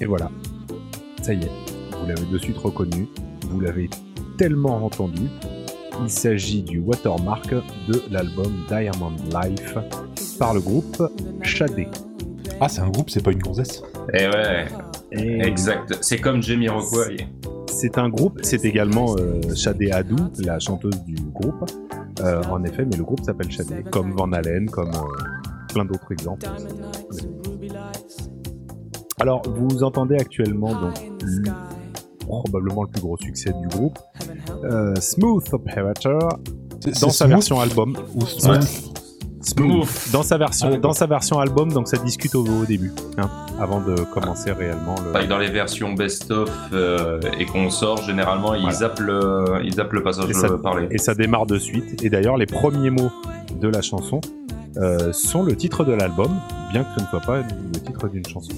Et voilà, ça y est, vous l'avez de suite reconnu, vous l'avez tellement entendu. Il s'agit du watermark de l'album Diamond Life par le groupe Shadé. Ah, c'est un groupe, c'est pas une gonzesse. Et ouais, exact. C'est comme Jamie Rockway. C'est un groupe, c'est également euh, Shadé Adou, la chanteuse du groupe. Euh, en effet, mais le groupe s'appelle Shadé, comme Van Halen, comme euh, plein d'autres exemples. Alors, vous entendez actuellement donc le- probablement le plus gros succès du groupe, euh, Smooth Operator, dans sa smooth version album. ou smooth Smooth. Dans sa version, Ah, d'accord. dans sa version album, donc ça discute au, au début, hein, avant de commencer réellement le. Dans les versions best-of euh, et qu'on sort, généralement, ils, Voilà. zappent le, ils zappent le passage Et ça- parlé. Et ça démarre de suite. Et d'ailleurs, les premiers mots de la chanson euh, sont le titre de l'album, bien que ce ne soit pas le titre d'une chanson.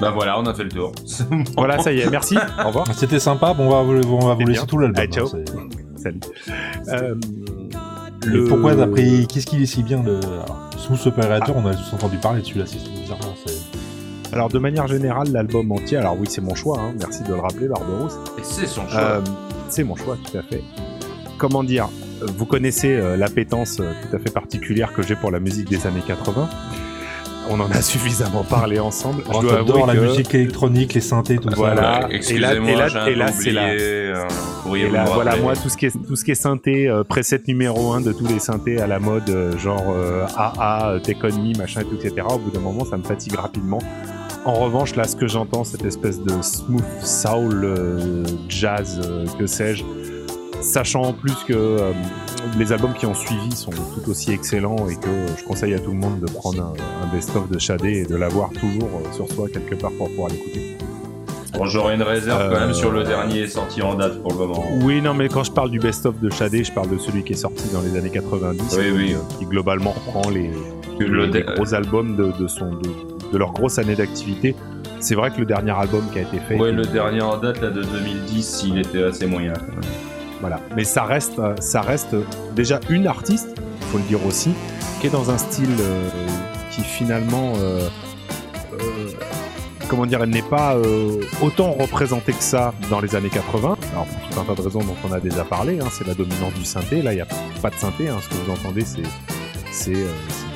Bah voilà, on a fait le tour. Voilà, ça y est, merci. Au revoir. C'était sympa, bon, on va vous, on va vous Eh laisser bien. tout l'album. Allez, ciao. hein, Salut. Euh, Et Pourquoi t'as pris. Qu'est-ce qu'il est si bien le. alors, Smooth Operator, on a tous entendu parler de celui-là, c'est bizarrement. c'est- Alors, de manière générale, l'album entier, alors oui, c'est mon choix, hein, merci de le rappeler, Barberousse. Et c'est son choix. Euh, c'est mon choix, tout à fait. Comment dire Vous connaissez euh, l'appétence euh, tout à fait particulière que j'ai pour la musique des années 80. On en a suffisamment parlé ensemble. Je dois avouer la que- musique électronique, les synthés, tout Voilà. ça. Là- Excusez-moi, et là- j'ai et là, c'est oublié, euh, Et là, voilà, moi, tout ce qui est, tout ce qui est synthé, euh, preset numéro 1 de tous les synthés à la mode, euh, genre euh, AA, Take On Me, machin et tout, etc. Au bout d'un moment, ça me fatigue rapidement. En revanche, là, ce que j'entends, cette espèce de smooth soul, euh, jazz, euh, que sais-je, sachant en plus que euh, les albums qui ont suivi sont tout aussi excellents et que euh, je conseille à tout le monde de prendre un, un best-of de Shadé et de l'avoir toujours euh, sur soi quelque part pour pouvoir l'écouter. Bon, J'aurais une réserve quand Euh, même sur le dernier sorti en date pour le moment. Oui, non, mais quand je parle du best-of de Shadé, je parle de celui qui est sorti dans les années 90, Oui, oui. qui, euh, globalement reprend les, Le les dé- gros albums de, de son, de, de leur grosse année d'activité. C'est vrai que le dernier album qui a été fait, Ouais, était- le dernier en date là de 2010, il était assez moyen. Voilà. Mais ça reste, ça reste déjà une artiste, il faut le dire aussi, qui est dans un style euh, qui finalement, euh, euh, comment dire, elle n'est pas euh, autant représentée que ça dans les années 80. Alors pour tout un tas de raisons dont on a déjà parlé, hein, c'est la dominance du synthé. Là, il n'y a pas de synthé. hein, ce que vous entendez, c'est c'est euh,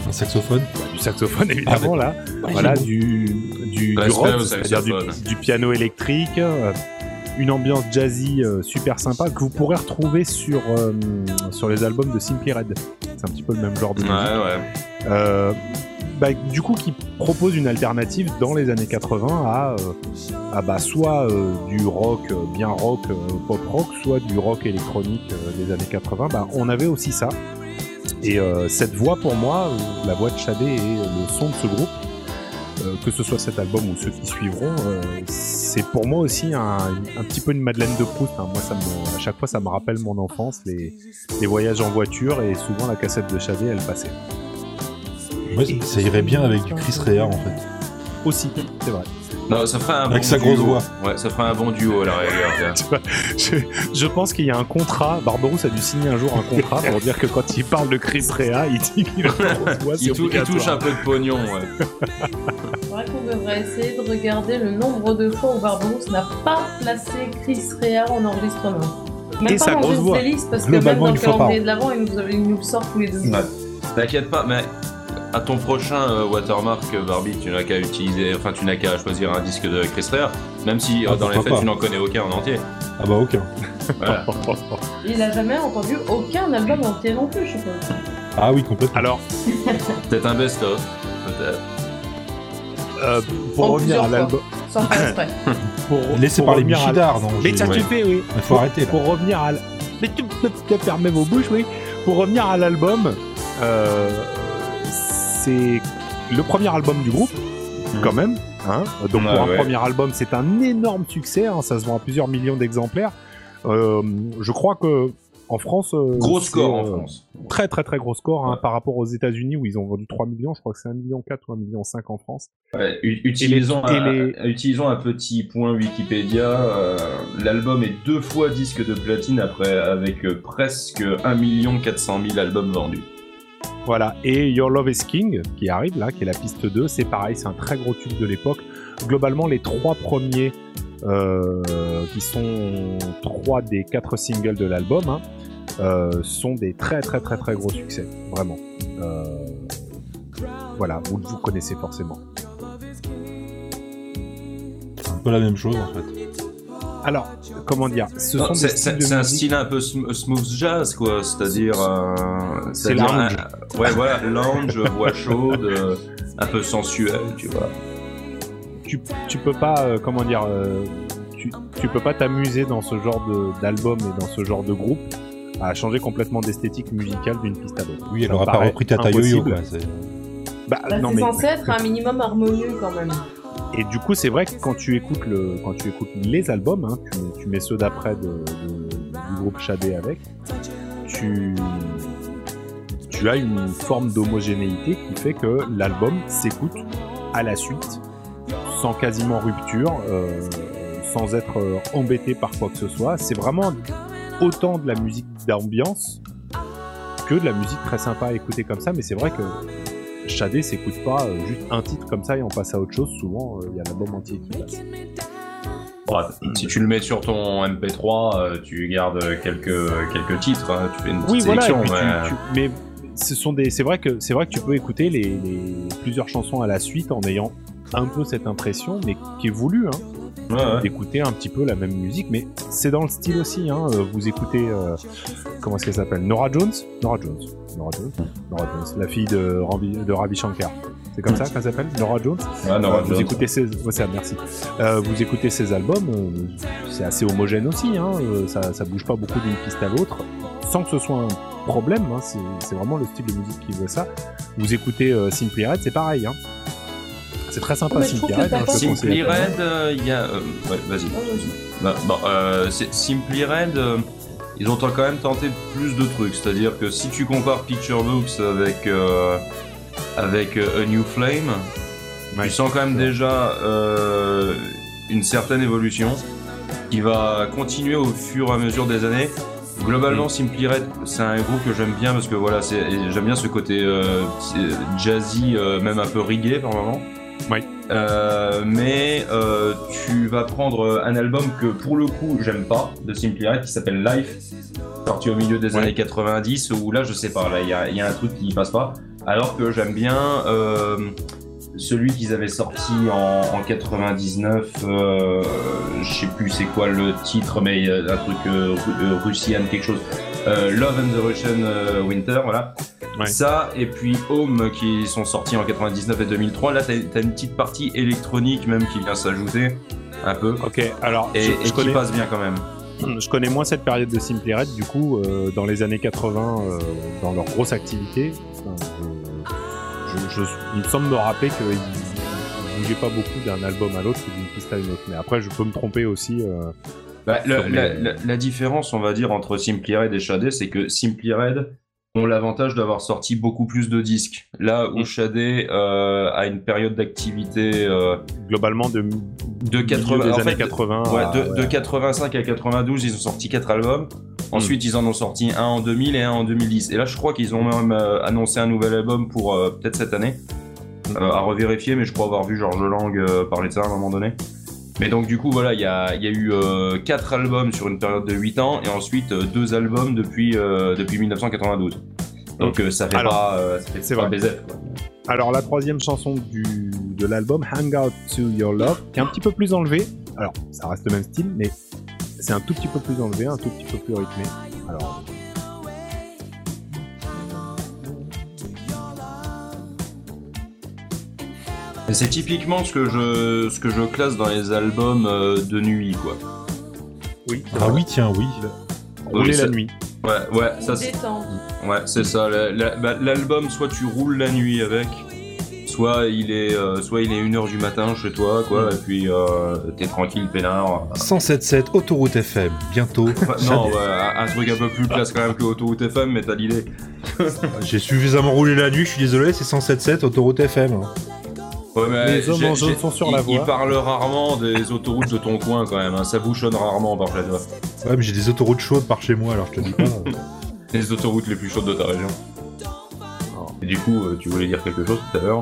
Un saxophone. bah, du saxophone évidemment là. Ouais, voilà du du, du Respect rock, du, du piano électrique. euh, une ambiance jazzy euh, super sympa que vous pourrez retrouver sur, euh, sur les albums de Simply Red. C'est un petit peu le même genre de Ouais, musique. ouais. Euh, bah, du coup, qui propose une alternative dans les années 80 à, euh, à bah, soit euh, du rock bien rock, pop rock, soit du rock électronique des années 80. Bah, on avait aussi ça. Et euh, cette voix, pour moi, la voix de Shadé et le son de ce groupe, euh, que ce soit cet album ou ceux qui suivront, euh, c'est pour moi aussi un, petit peu une Madeleine de Proust. hein. Moi, à chaque fois, ça me rappelle mon enfance, les, voyages en voiture, et souvent la cassette de Shadé, elle passait. Ça irait bien avec du Chris Rea en fait. Aussi, c'est vrai. Non, ça ferait un Avec bon sa grosse duo. voix. Ouais, ça ferait un bon duo à la rigueur. Tu vois, je, je pense qu'il y a un contrat. Barberousse a dû signer un jour un contrat pour dire que quand il parle de Chris Rea, il dit qu'il a une grosse voix, Il, tou- il touche un peu de pognon, ouais. C'est vrai qu'on devrait essayer de regarder le nombre de fois où Barbarousse n'a pas placé Chris Rea en enregistrement. Même Et pas sa grosse voix. playlist, parce que même dans le calendrier an. de l'avant, il nous, il nous le sort tous les deux. Ouais. T'inquiète pas, mais à ton prochain euh, watermark, euh, Barbie, tu n'as qu'à utiliser, enfin, tu n'as qu'à choisir un disque de Chris Rea, même si euh, Ah, dans les faits tu n'en connais aucun en entier. Ah bah aucun. Voilà. Il a jamais entendu aucun album entier non plus, je suppose. Ah oui, complètement. Alors, Peut-être un best-of. Peut-être. euh, pour En revenir à l'album. Pour, Laissez pour parler Michidar, non Mais Ouais. suffit, oui. Il faut arrêter là. Pour revenir à. Mais tu peux tu peux fermer vos bouches, oui. Pour revenir à l'album, euh, c'est le premier album du groupe, quand même. Hein Donc Ouais, pour un ouais. premier album, c'est un énorme succès. hein, ça se vend à plusieurs millions d'exemplaires. Euh, je crois que en France, euh, Gros score en euh, France. Très très très gros score hein, Ouais. par rapport aux États-Unis où ils ont vendu 3 millions. Je crois que c'est 1 million 4 ou 1 million 5 en France. Ouais, utilisons, et un, les- utilisons un petit point Wikipédia. euh, L'album est deux fois disque de platine après, avec presque 1 400 000 albums vendus. Voilà, et Your Love is King, qui arrive là, qui est la piste 2, c'est pareil, c'est un très gros tube de l'époque. Globalement, les trois premiers, euh, qui sont trois des quatre singles de l'album, hein, euh, sont des très très très très gros succès, vraiment. Euh, voilà, vous vous connaissez forcément. C'est un peu la même chose en fait. Alors, comment dire ce Non, sont des C'est styles de c'est un style un peu sm- smooth jazz, quoi. C'est-à-dire. euh, C'est c'est-à-dire lounge. un- ouais, voilà, lounge, voix chaude, euh, un peu sensuel, tu vois. tu, tu peux pas, euh, comment dire, euh, tu, tu peux pas t'amuser dans ce genre de- d'album et dans ce genre de groupe à changer complètement d'esthétique musicale d'une piste à l'autre. Oui, elle aura pas repris Tata Yo-Yo quoi. c'est- Bah, Bah, non c'est mais censé être un minimum harmonieux quand même. Et du coup c'est vrai que quand tu écoutes les albums, hein, tu, mets, ceux d'après du groupe Shadé avec, tu tu as une forme d'homogénéité qui fait que l'album s'écoute à la suite sans quasiment rupture, euh, sans être euh, embêté par quoi que ce soit. C'est vraiment autant de la musique d'ambiance que de la musique très sympa à écouter comme ça, mais c'est vrai que Shadé s'écoute pas euh, juste un titre comme ça et on passe à autre chose. Souvent, euh, il y a l'album entier qui passe. Si tu le mets sur ton MP3, euh, tu gardes quelques, quelques titres, hein, tu fais une petite Oui, sélection. mais- tu- mais ce sont des, c'est vrai que c'est vrai que tu peux écouter les, les plusieurs chansons à la suite en ayant un peu cette impression, mais qui est voulu, hein, Ouais, ouais. d'écouter un petit peu la même musique. Mais c'est dans le style aussi. Hein, euh, vous écoutez euh, comment est-ce qu'elle s'appelle? Nora Jones? Nora Jones. Nora Jones. Nora Jones. La fille de Ravi, de Ravi Shankar. C'est comme ça qu'elle s'appelle? Nora Jones? Ouais, Nora Euh, vous Jones. écoutez ses, ouais, ça, merci. Euh, vous écoutez ces albums, c'est assez homogène aussi. Hein, ça, ça bouge pas beaucoup d'une piste à l'autre, sans que ce soit un problème. Hein, c'est, vraiment le style de musique qui veut ça. Vous écoutez Simply Red, c'est pareil. Hein. C'est très sympa Simply Red. hein, Simply monde. Red, euh, il y a. euh, ouais, vas-y. Vas-y. Bah, bon, euh, Simply Red, euh, ils ont quand même tenté plus de trucs. C'est-à-dire que si tu compares Picture Books avec, euh, avec euh, A New Flame, Ouais. tu sens quand même déjà euh, une certaine évolution qui va continuer au fur et à mesure des années. Globalement, Simply Red, c'est un groupe que j'aime bien parce que voilà, j'aime bien ce côté euh, jazzy, euh, même un peu reggae par moment. Oui. Euh, mais euh, tu vas prendre un album que pour le coup j'aime pas de Simply Red qui s'appelle Life, sorti au milieu des Ouais. années 90 où là je sais pas, là il y a, il y a un truc qui passe pas. Alors que j'aime bien euh, celui qu'ils avaient sorti en, en 99, euh, je sais plus c'est quoi le titre, mais il y a un truc euh, ru- euh, russian quelque chose. Euh, Love and the Russian euh, Winter, voilà. Ouais. Ça, et puis Home qui sont sortis en 99 et 2003. Là, t'as as une petite partie électronique même qui vient s'ajouter un peu. Ok, alors Et, je, et je qui connais, passe bien quand même. je connais moins cette période de Simply Red. Du coup, euh, dans les années 80, euh, dans leur grosse activité, je, je- il me semble me rappeler qu'ils ne bougeaient pas beaucoup d'un album à l'autre d'une piste à une autre. Mais après, je peux me tromper aussi. euh, Bah, le- la, la- la différence, on va dire, entre Simply Red et Shadé, c'est que Simply Red ont l'avantage d'avoir sorti beaucoup plus de disques. Là où Mm. Shadé euh, a une période d'activité euh, globalement de, de milieu 80, des en années fait, 80. ouais, à- de, ouais. de 85 à 92, ils ont sorti quatre albums. Ensuite, ils en ont sorti un en 2000 et un en 2010. Et là, je crois qu'ils ont même euh, annoncé un nouvel album pour euh, peut-être cette année. Euh, à revérifier, mais je crois avoir vu Georges Lang euh, parler de ça à un moment donné. Mais donc, du coup, voilà, il y a, y a eu euh, quatre albums sur une période de 8 ans et ensuite euh, deux albums depuis, euh, depuis 1992. Donc, euh, ça fait Alors, pas, euh, ça fait pas vrai. baiser, quoi. Alors la troisième chanson du, de l'album, Hang Out to Your Love, qui est un petit peu plus enlevée. Alors ça reste le même style, mais c'est un tout petit peu plus enlevé, un tout petit peu plus rythmé. Alors C'est typiquement ce que je, ce que je classe dans les albums euh, de nuit, quoi. oui, Ah oui, tiens, oui. rouler Oui, la nuit. Ouais, ouais, ça c'est. Ouais, c'est ça. la- la- bah, L'album, soit tu roules la nuit avec, soit il est, euh, soit il est 1h du matin chez toi, quoi, et puis euh, t'es tranquille, peinard. 107.7 Autoroute FM, bientôt. Enfin, non, ouais, un truc un peu plus classe quand même que Autoroute FM, mais t'as l'idée. J'ai suffisamment roulé la nuit, je suis désolé, c'est 107.7 Autoroute FM. hein. Ouais, mais Les hommes en jaune sont sur il- la Il voie. parle rarement des autoroutes de ton coin quand même, hein, ça bouchonne rarement par chez toi. Ouais, mais j'ai des autoroutes chaudes par chez moi, alors je te dis pas. Les autoroutes les plus chaudes de ta région. Et du coup, euh, tu voulais dire quelque chose tout à l'heure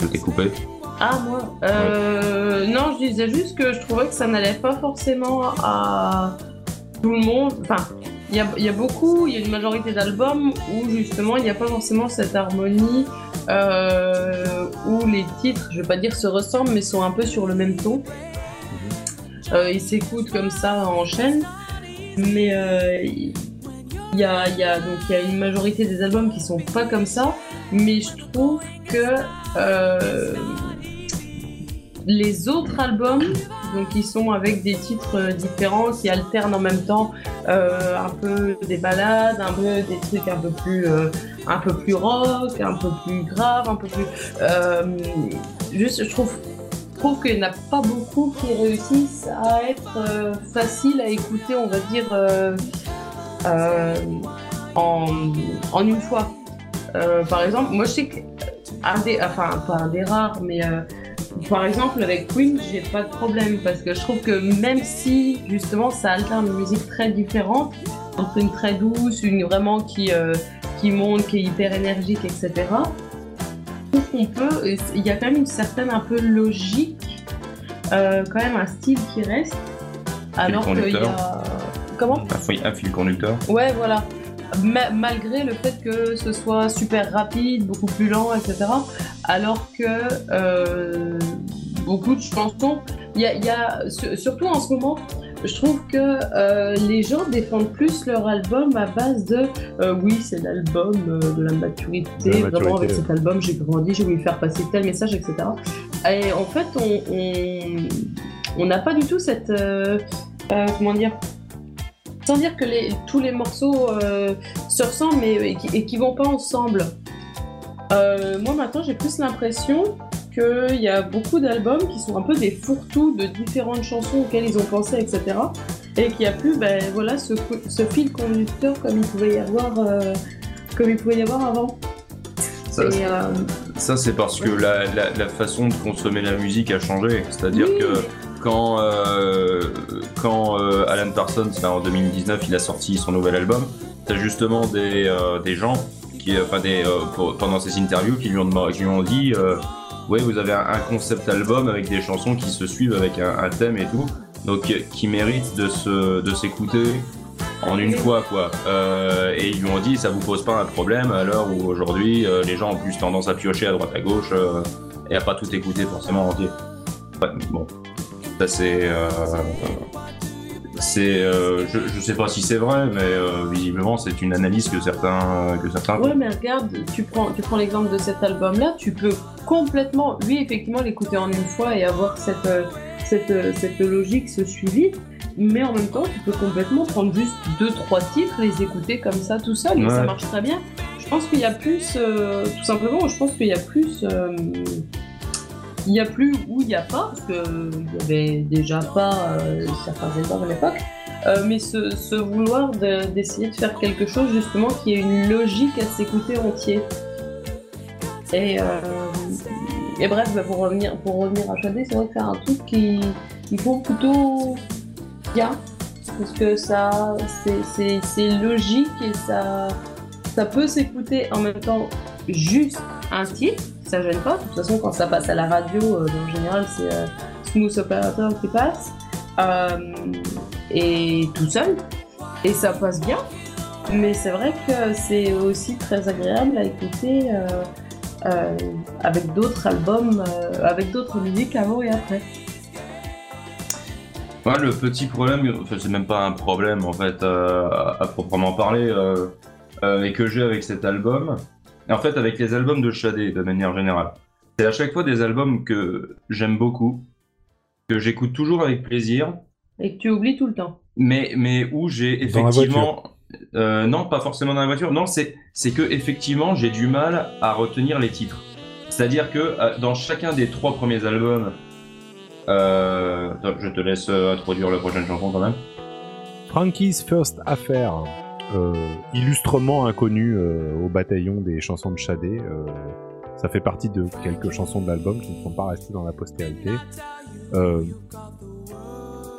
Je t'ai coupé. Ah, moi euh, Non, je disais juste que je trouvais que ça n'allait pas forcément à tout le monde. Enfin, il y a, y a, beaucoup, il y a une majorité d'albums où justement il n'y a pas forcément cette harmonie, euh, où les titres, je vais pas dire se ressemblent, mais sont un peu sur le même ton. Euh, ils s'écoutent comme ça en chaîne, mais euh, il y, a, y, a, donc, y a une majorité des albums qui sont pas comme ça, mais je trouve que euh, les autres albums, donc qui sont avec des titres différents, qui alternent en même temps euh, un peu des balades, un peu des trucs un peu plus, euh, un peu plus rock, un peu plus grave, un peu plus. Euh, juste, je trouve, trouve qu'il n'y en a pas beaucoup qui réussissent à être euh, faciles à écouter, on va dire, euh, euh, en, en une fois. par exemple, moi je sais que un des, enfin pas un des rares, mais par exemple, avec Queen, j'ai pas de problème parce que je trouve que même si justement ça alterne une musique très différente, entre une très douce, une vraiment qui, euh, qui monte, qui est hyper énergique, etc., je trouve qu'on peut. Il y a quand même une certaine un peu logique, euh, quand même un style qui reste. Alors qu'il y a. Comment? Un, un fil conducteur Ouais, voilà. Ma malgré le fait que ce soit super rapide, beaucoup plus lent, etc. Alors que euh, beaucoup de chansons, il y a, y a, surtout en ce moment, je trouve que euh, les gens défendent plus leur album à base de euh, oui, c'est l'album euh, de la maturité, de la maturité, vraiment avec cet album j'ai grandi, j'ai voulu faire passer tel message, etc. Et en fait, on n'a on, pas du tout cette. Euh, comment dire sans dire que les, tous les morceaux euh, se ressemblent mais, et, qui, et qui vont pas ensemble. Euh, moi maintenant j'ai plus l'impression qu'il y a beaucoup d'albums qui sont un peu des fourre-tout de différentes chansons auxquelles ils ont pensé, etc. Et qu'il n'y a plus ben, voilà, ce, ce, fil conducteur comme il pouvait y avoir, euh, comme il pouvait y avoir avant. Ça, ça c'est parce que la, la, la, façon de consommer la musique a changé. C'est-à-dire oui. que quand, euh, quand euh, Alan Parsons, en 2019, il a sorti son nouvel album, t'as justement des, euh, des gens, qui, enfin des, pour, pendant ses interviews, qui lui ont, qui lui ont dit Ouais, vous avez un, concept album avec des chansons qui se suivent avec un, un thème et tout, donc qui mérite de se, de s'écouter en une fois quoi. Euh, et ils lui ont dit ça vous pose pas un problème à l'heure où aujourd'hui euh, les gens ont plus tendance à piocher à droite à gauche euh, et à pas tout écouter forcément entier. Ouais, bon, ça c'est euh, c'est je, je sais pas si c'est vrai mais visiblement c'est une analyse que certains que certains. Ouais mais regarde tu prends tu prends l'exemple de cet album là tu peux complètement lui effectivement l'écouter en une fois et avoir cette cette, cette logique ce suivi mais en même temps, tu peux complètement prendre juste deux trois titres, les écouter comme ça tout seul, et ouais. ça marche très bien. Je pense qu'il y a plus, euh, tout simplement, je pense qu'il y a plus, euh, il y a plus ou il n'y a pas, parce que il y avait déjà pas euh, certains albums à l'époque, mais ce, vouloir d'essayer de, faire quelque chose justement qui ait une logique à s'écouter entier. Et, et bref, bah, pour revenir à Shadé, c'est vrai que c'est un truc qui il faut plutôt bien parce que ça c'est logique et ça ça peut s'écouter en même temps juste un titre ça gêne pas. De toute façon quand ça passe à la radio euh, en général c'est euh, Smooth Operator qui passe. Euh, et tout seul. Et ça passe bien. Mais c'est vrai que c'est aussi très agréable à écouter avec d'autres albums avec d'autres musiques avant et après. Le petit problème, enfin, c'est même pas un problème en fait euh, à, proprement parler, euh, euh, et que j'ai avec cet album, et en fait avec les albums de Shadé de manière générale. C'est à chaque fois des albums que j'aime beaucoup, que j'écoute toujours avec plaisir. Et que tu oublies tout le temps. Mais, mais où j'ai effectivement. Euh, non, pas forcément dans la voiture. Non, c'est que effectivement j'ai du mal à retenir les titres. C'est-à-dire que euh, dans chacun des trois premiers albums euh, je te laisse introduire la prochaine chanson quand même. Frankie's First Affair, illustrement inconnu euh, au bataillon des chansons de Shadé. Euh, ça fait partie de quelques chansons de l'album qui ne sont pas restées dans la postérité. Euh,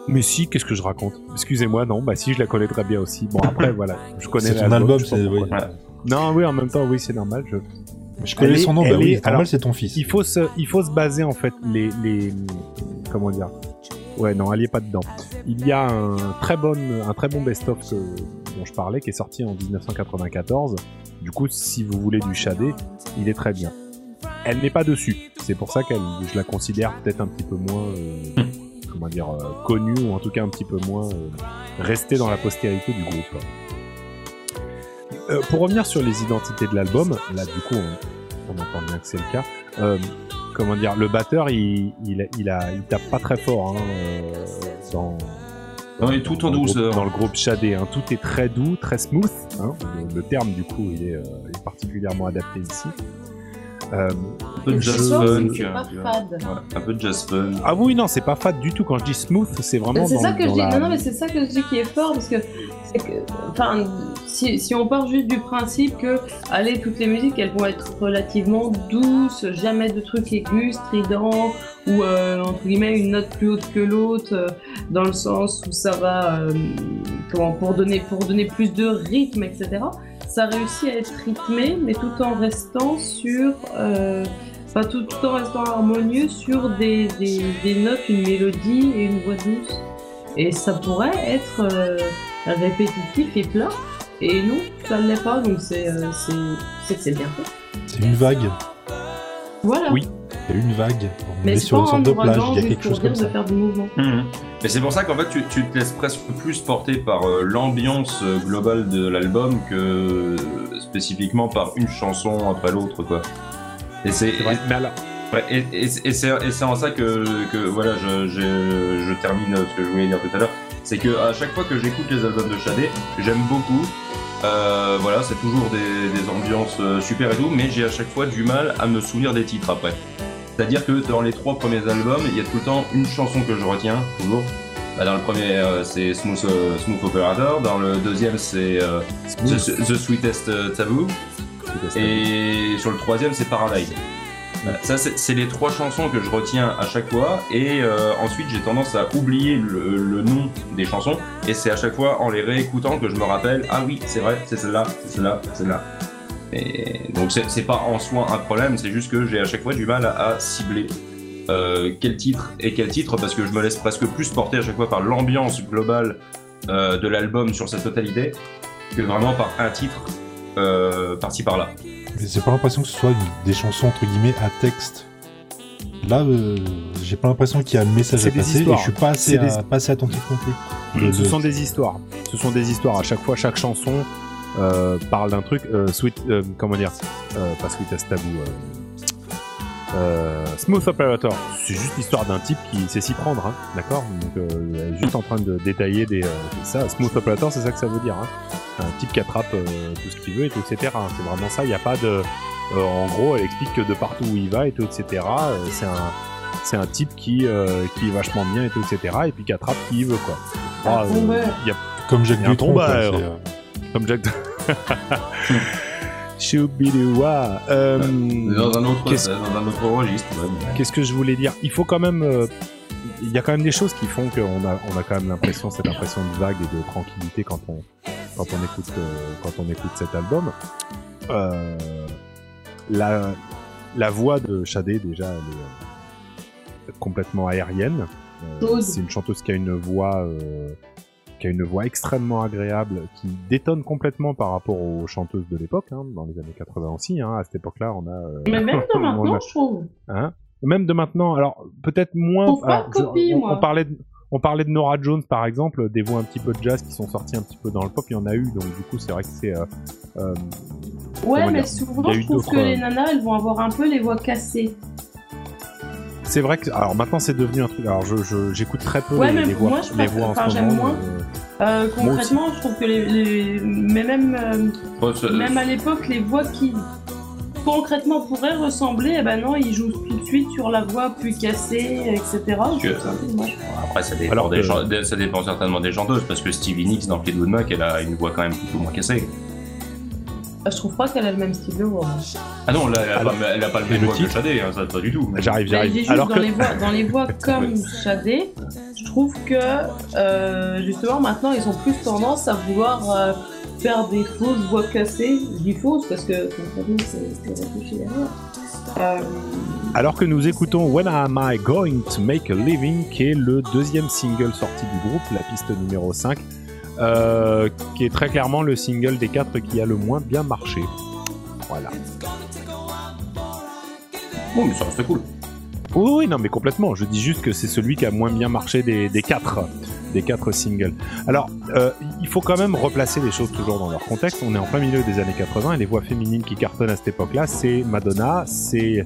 mais si, qu'est-ce que je raconte? Excusez-moi, non, bah si, je la connais très bien aussi. Bon, après, voilà, je connais. C'est ton album, c'est... Oui. Non, oui, en même temps, oui, c'est normal. Je, je connais son nom, bah oui, normal, c'est ton fils. Il faut se, il faut se baser en fait les, les, comment dire? Ouais, non, elle est pas dedans. Il y a un très bon, un très bon best-of dont je parlais qui est sorti en 1994. Du coup, si vous voulez du shadé, il est très bien. Elle n'est pas dessus. C'est pour ça que je la considère peut-être un petit peu moins, euh, comment dire, euh, connue ou en tout cas un petit peu moins euh, restée dans la postérité du groupe. Euh, pour revenir sur les identités de l'album, là du coup on, entend bien que c'est le cas. Euh, comment dire, le batteur il, il, il, a, il tape pas très fort hein, euh, dans, dans, est tout en douceur. dans le groupe Shadé, hein. tout est très doux, très smooth. Hein. Le, le, terme du coup il est, euh, est particulièrement adapté ici. Euh, un peu de jazz funk. un peu de jazz funk. Ah oui, non, c'est pas fade du tout. Quand je dis smooth, c'est vraiment. C'est ça que je dis. Non, non, mais c'est ça que je dis qui est fort parce que, que enfin, si, on part juste du principe que, allez, toutes les musiques, elles vont être relativement douces, jamais de trucs aigus, stridents ou euh, entre guillemets une note plus haute que l'autre, euh, dans le sens où ça va, euh, comment, pour donner, pour donner plus de rythme, etc ça réussit à être rythmé, mais tout en restant sur, enfin, tout, en restant harmonieux sur des, des, notes, une mélodie et une voix douce. Et ça pourrait être répétitif et plat. Et non, ça ne l'est pas, donc c'est euh, c'est bien fait. C'est une vague. Voilà. Oui. Il y a une vague. On mais est sur une sorte de plage, il y a quelque chose comme ça. Faire du mouvement. Mmh. Et c'est pour ça qu'en fait, tu, tu, te laisses presque plus porter par euh, l'ambiance euh, globale de l'album que euh, spécifiquement par une chanson après l'autre, quoi. Et c'est. Mais alors. Ouais, et, et, et c'est en ça que, que voilà, je, je, je, termine ce que je voulais dire tout à l'heure. C'est que à chaque fois que j'écoute les albums de Shadé, j'aime beaucoup. Euh, voilà, c'est toujours des, des, ambiances super et tout, mais j'ai à chaque fois du mal à me souvenir des titres après. C'est-à-dire que dans les trois premiers albums, il y a tout le temps une chanson que je retiens, toujours. Bah, dans le premier, euh, c'est Smooth, euh, Smooth, Operator. Dans le deuxième, c'est euh, the, the, Sweetest Taboo. Et sur le troisième, c'est Paradise. Ça, c'est les trois chansons que je retiens à chaque fois. Et euh, ensuite, j'ai tendance à oublier le, le, nom des chansons. Et c'est à chaque fois en les réécoutant que je me rappelle Ah oui, c'est vrai, c'est celle-là, c'est celle-là, c'est celle-là. Et donc c'est pas en soi un problème, c'est juste que j'ai à chaque fois du mal à, à cibler euh, quel titre et quel titre parce que je me laisse presque plus porter à chaque fois par l'ambiance globale euh, de l'album sur sa totalité que vraiment par un titre euh, par-ci par-là. J'ai pas l'impression que ce soit des chansons entre guillemets à texte. Là, euh, j'ai pas l'impression qu'il y a un message à passer et je suis pas assez, à, pas assez attentif non plus. Ce sont des histoires. Ce sont des histoires. À chaque fois, chaque chanson euh, parle d'un truc. Euh, sweet, comment dire Pas Sweet as Taboo. Euh, Smooth Operator, c'est juste l'histoire d'un type qui sait s'y prendre, hein, d'accord? Donc, elle est juste en train de détailler des. ça, Smooth Operator, c'est ça que ça veut dire. Hein. Un type qui attrape tout ce qu'il veut, et tout, etc. C'est vraiment ça. Il n'y a pas de. en gros, elle explique que de partout où il va, et tout, etc. c'est un c'est un type qui, euh, qui est vachement bien et tout, etc. Et puis qui attrape qui il veut, quoi. Ah, euh, y a... Comme Jacques Dutronc, Comme Jack. Choubidoua. Euh, dans un autre, qu'est-ce... dans un autre registre. Qu'est-ce que je voulais dire? Il faut quand même. Euh, il y a quand même des choses qui font qu'on a, on a quand même l'impression, cette impression de vague et de tranquillité quand on, quand on écoute, euh, quand on écoute cet album. Euh, la, la voix de Shadé, déjà, elle est euh, complètement aérienne. Euh, c'est une chanteuse qui a une voix euh, qui a une voix extrêmement agréable, qui détonne complètement par rapport aux chanteuses de l'époque, hein, dans les années 80 aussi. Hein, à cette époque-là, on a. Euh, Mais même de maintenant, a... je trouve. Hein? Même de maintenant, alors peut-être moins. Alors, copie, je, on, moi. on, parlait de, on parlait de Nora Jones par exemple, des voix un petit peu de jazz qui sont sorties un petit peu dans le pop, il y en a eu, donc du coup c'est vrai que c'est. Euh, euh, ouais, mais souvent je trouve que les nanas elles vont avoir un peu les voix cassées c'est vrai que alors maintenant c'est devenu un truc. Alors je j'écoute très peu ouais, les, les, voix, moi, les voix en ce moment. Moins. Euh, concrètement, je trouve que les, les... mais même euh, oh, même à l'époque les voix qui concrètement pourraient ressembler, eh ben non, ils jouent tout de suite sur la voix plus cassée, etc. Que... Après ça dépend Alors des que... gens, ça dépend certainement des chanteuses parce que Stevie Nicks dans Fleetwood Mac, elle a une voix quand même plutôt moins cassée. Je trouve pas qu'elle a le même style de voix. Ah non, là, elle, a, Alors, pas, elle a pas le même voix que Shadé, hein, ça pas du tout. J'arrive, j'arrive. Alors dans, que... les voix, dans les voix comme Shadé, je trouve que euh, justement maintenant ils ont plus tendance à vouloir euh, faire des fausses voix cassées. Je dis fausses parce que, comme c'est derrière. Euh, Alors que nous écoutons When Am I Going to Make a Living, qui est le deuxième single sorti du groupe, la piste numéro 5, euh, qui est très clairement le single des quatre qui a le moins bien marché. Voilà. Bon, mais ça reste cool. Oui, oui, non, mais complètement. Je dis juste que c'est celui qui a moins bien marché des, des quatre des quatre singles. Alors, euh, il faut quand même replacer les choses toujours dans leur contexte. On est en plein milieu des années 80 et les voix féminines qui cartonnent à cette époque-là, c'est Madonna, c'est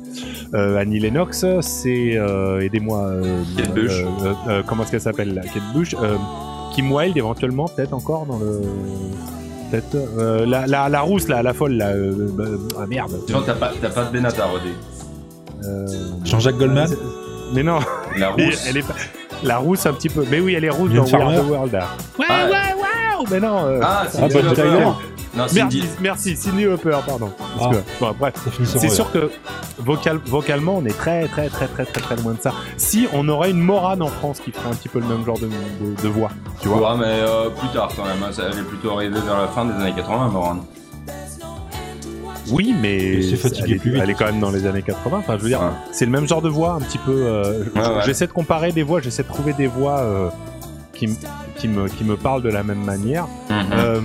euh, Annie Lennox, c'est euh, aidez-moi, euh, euh, comment est-ce qu'elle s'appelle, Kate Bush, Kim Wilde éventuellement, peut-être encore dans le peut-être la, la, la, rousse là, la folle là, ah merde. Genre t'as pas, pas de Benata Rodé. Jean-Jacques Goldman. Mais non. La rousse. elle est pas... La rousse un petit peu. Mais oui, elle est rousse dans Weird the World. Ouais, ah, ouais, ouais, Mais non. Euh... Ah, c'est ah, bah, non, merci, merci, Cindy Hopper, pardon. Parce ah. que, bon, bref, c'est sûr que vocal, vocalement, on est très, très, très, très, très, très loin de ça. Si on aurait une Morane en France qui ferait un petit peu le même genre de, de, de voix, tu vois. Ouais, mais euh, plus tard quand même. Hein, elle est plutôt arrivée vers la fin des années 80, Morane. Oui, mais elle, est, quand même dans les années 80. Enfin, je veux dire, c'est le même genre de voix, un petit peu. Euh, j'essaie de comparer des voix, j'essaie de trouver des voix euh, qui, qui, me, qui me parlent de la même manière. Mhm. Euh,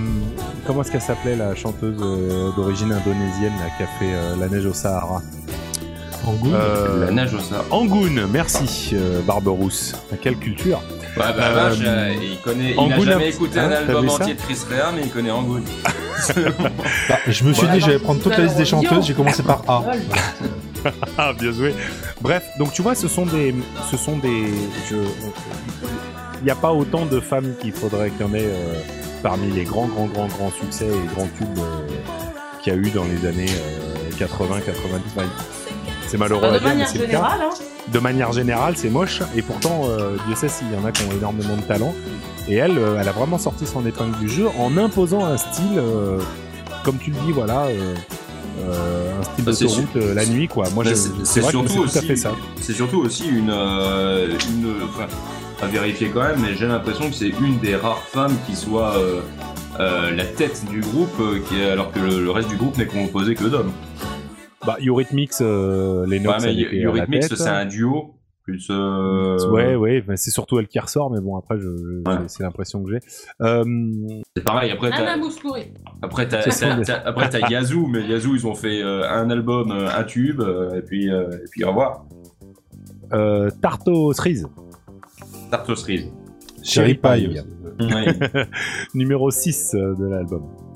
comment est-ce qu'elle s'appelait la chanteuse d'origine indonésienne qui a fait La neige au Sahara? Angoun La neige au Sahara. Angoun, merci Barberousse. Quelle culture Ouais, bah, vache, il connaît. Il n'a jamais écouté un hein, album entier de Chris Rea, mais il connaît Angoun. bah, je me suis dit, j'allais prendre toute la liste des chanteuses, j'ai commencé par A. ah, bien joué. Bref, donc tu vois, ce sont des. Ce sont des. Il n'y a pas autant de femmes qu'il faudrait qu'il y en ait euh, parmi les grands, grands, grands, grands succès et grands tubes euh, qu'il y a eu dans les années 80, euh, 90. C'est malheureux à dire, mais c'est le cas. Hein de manière générale, c'est moche. Et pourtant, euh, Dieu sait s'il y en a qui ont énormément de talent. Et elle, euh, elle a vraiment sorti son épingle du jeu en imposant un style, euh, comme tu le dis, voilà, un style bah, d'autoroute la nuit, quoi. Moi, bah, c'est surtout aussi, fait ça. C'est surtout aussi une, une enfin, à vérifier quand même, mais j'ai l'impression que c'est une des rares femmes qui soit la tête du groupe, qui, alors que le reste du groupe n'est composé que d'hommes. Bah, Eurythmics, euh, les notes. Ouais, mais Eurythmics, c'est un duo. Plus euh... Ouais, ouais, c'est surtout elle qui ressort, mais bon, après, je, c'est l'impression que j'ai. Euh... C'est pareil, après, t'as. Après, t'as, après, t'as Yazoo, mais Yazoo, ils ont fait euh, un album, euh, un tube, et puis, et puis au revoir. Tarto Cerise. Tarto Cerise. Cherry Pie. Numéro 6 de l'album.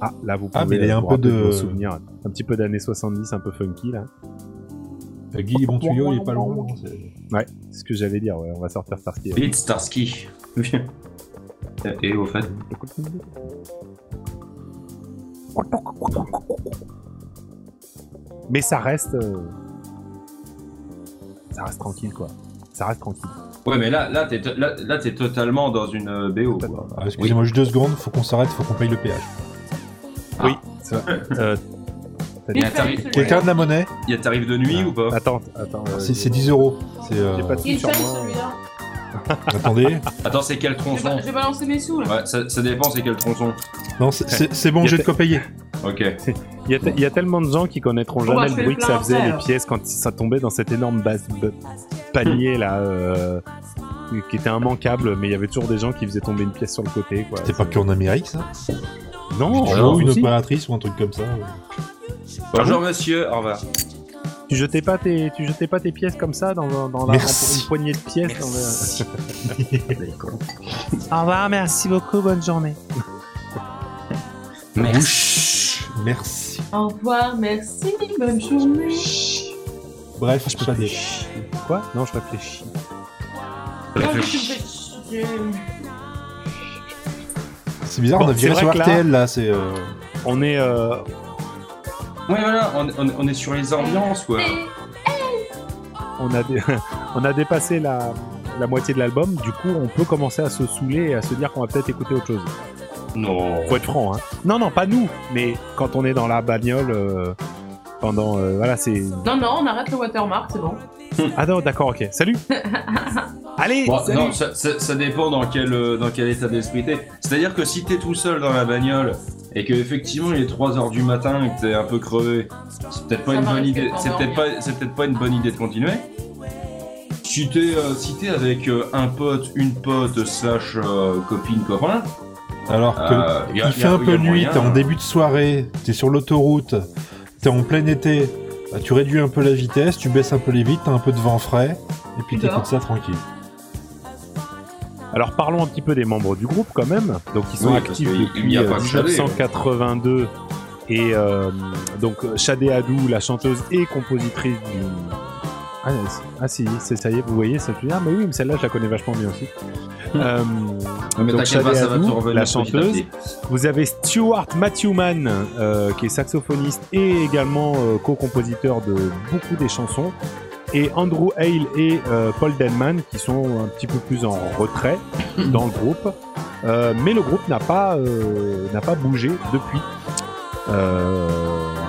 Ah, là, vous ah, pouvez ah, il y a un peu de souvenirs. Un petit peu d'années 70, un peu funky, là. Euh, Guy Bon Tuyau, il est pas loin. Ouais, c'est ce que j'allais dire, ouais. On va sortir Starsky. Vite, Starsky. Et au fait. Mais ça reste. Euh, ça reste tranquille, quoi. Ça reste tranquille. Ouais, mais là, là, t'es, là, là, totalement dans une euh, BO. Ah, excusez-moi, juste deux secondes, faut qu'on s'arrête, faut qu'on paye le péage. Oui, ça euh, Quelqu'un de la monnaie Il y a tarif de nuit ou pas Attends, attends. Euh, c'est, 10 euros. C'est, J'ai pas de sous sur moi. Attendez. Attends, c'est quel tronçon J'ai balancé mes sous là. Ouais, ça, ça dépend, c'est quel tronçon. Non, c'est, bon, j'ai de quoi payer. Ok. Il y, a tellement de gens qui connaîtront jamais le bruit que ça faisait les pièces quand ça tombait dans cet énorme base panier là, euh, qui était immanquable, mais il y avait toujours des gens qui faisaient tomber une pièce sur le côté. C'était pas qu'en Amérique ça? Non, une opératrice ou un truc comme ça. Bonjour monsieur, au revoir. Tu jetais pas tes, tu jetais pas tes pièces comme ça dans, dans la, une poignée de pièces. Merci. Au revoir, merci beaucoup, bonne journée. Merci. Merci. Au revoir, merci, bonne journée. Bref, je peux pas dire. Quoi Non, je réfléchis. C'est bizarre, on a viré sur RTL là, c'est. Euh... On est. Euh... Ouais, voilà, on, on, on, est sur les ambiances, quoi. On a, dé... on a dépassé la, la moitié de l'album, du coup, on peut commencer à se saouler et à se dire qu'on va peut-être écouter autre chose. Non. Faut être franc, hein. Non, non, pas nous, mais quand on est dans la bagnole. Euh pendant voilà c'est. Non non, on arrête le watermark, c'est bon. ah non, d'accord, ok. Salut. Allez. Non, ça, dépend dans quel dans quel état d'esprit t'es. C'est-à-dire que si t'es tout seul dans la bagnole et que effectivement il est 3h du matin et que t'es un peu crevé, c'est peut-être pas une bonne idée. C'est peut-être pas c'est peut-être pas une bonne idée de continuer. Si t'es euh, avec euh, un pote, une pote slash euh, copine copain. Alors que il fait un peu nuit, t'es en début de soirée, t'es sur l'autoroute, t'es en plein été, bah, tu réduis un peu la vitesse, tu baisses un peu les vitres, t'as un peu de vent frais, et puis t'écoutes ça tranquille. Alors parlons un petit peu des membres du groupe quand même. Donc ils sont actifs depuis 1982 et donc Shadé Adou, la chanteuse et compositrice du ah, ah, si, c'est ça y est, vous voyez, ça Ah mais oui, mais celle-là je la connais vachement bien aussi. Euh, mais donc Shadé Adou, la chanteuse. Vous avez Stuart Matthewman, euh, qui est saxophoniste et également euh, co-compositeur de beaucoup des chansons. Et Andrew Hale et Paul Denman, qui sont un petit peu plus en retrait dans le groupe. Mais le groupe n'a pas, n'a pas bougé depuis.